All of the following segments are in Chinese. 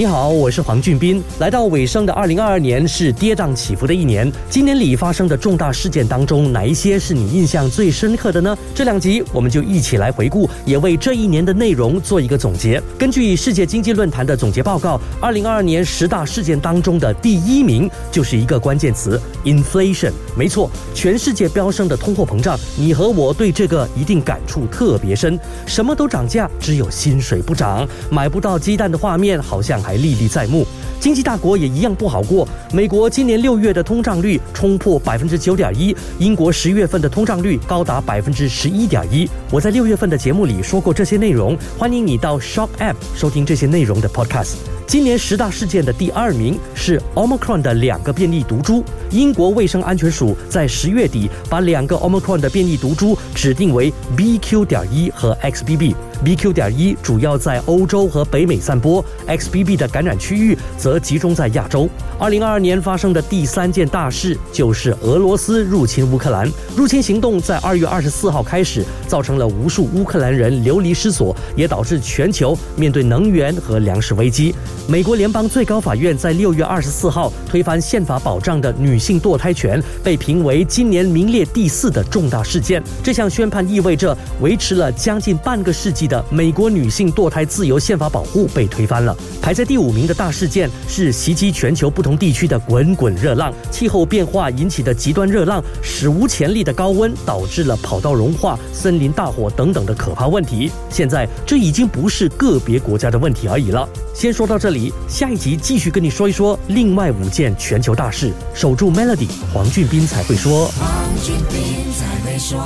你好，我是黄俊斌。来到尾声的二零二二年是跌宕起伏的一年。今年里发生的重大事件当中，哪一些是你印象最深刻的呢？这两集我们就一起来回顾，也为这一年的内容做一个总结。根据世界经济论坛的总结报告，二零二二年十大事件当中的第一名就是一个关键词：inflation。没错，全世界飙升的通货膨胀，你和我对这个一定感触特别深。什么都涨价，只有薪水不涨，买不到鸡蛋的画面好像还还历历在目。经济大国也一样不好过。美国今年六月的通胀率冲破百分之九点一，英国十月份的通胀率高达百分之十一点一。我在六月份的节目里说过这些内容，欢迎你到 Shock App 收听这些内容的 Podcast。今年十大事件的第二名是 Omicron 的两个变异毒株。英国卫生安全署在十月底把两个 Omicron 的变异毒株指定为 BQ. 点一和 XBB。BQ. 点一主要在欧洲和北美散播，XBB 的感染区域则集中在亚洲。二零二二年发生的第三件大事就是俄罗斯入侵乌克兰。入侵行动在二月二十四号开始，造成了无数乌克兰人流离失所，也导致全球面对能源和粮食危机。美国联邦最高法院在六月二十四号推翻宪法保障的女性堕胎权，被评为今年名列第四的重大事件。这项宣判意味着维持了将近半个世纪。的美国女性堕胎自由宪法保护被推翻了。排在第五名的大事件是袭击全球不同地区的滚滚热浪。气候变化引起的极端热浪，史无前例的高温导致了跑道融化、森林大火等等的可怕问题。现在这已经不是个别国家的问题而已了。先说到这里，下一集继续跟你说一说另外五件全球大事。守住 Melody，黄俊斌才会说。黄俊斌才会说。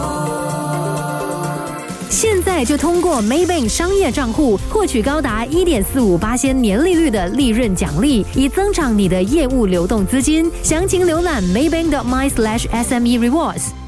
现在就通过 Maybank 商业账户获取高达一点四五八千年利率的利润奖励，以增长你的业务流动资金。详情浏览 maybank 的 my slash sme rewards。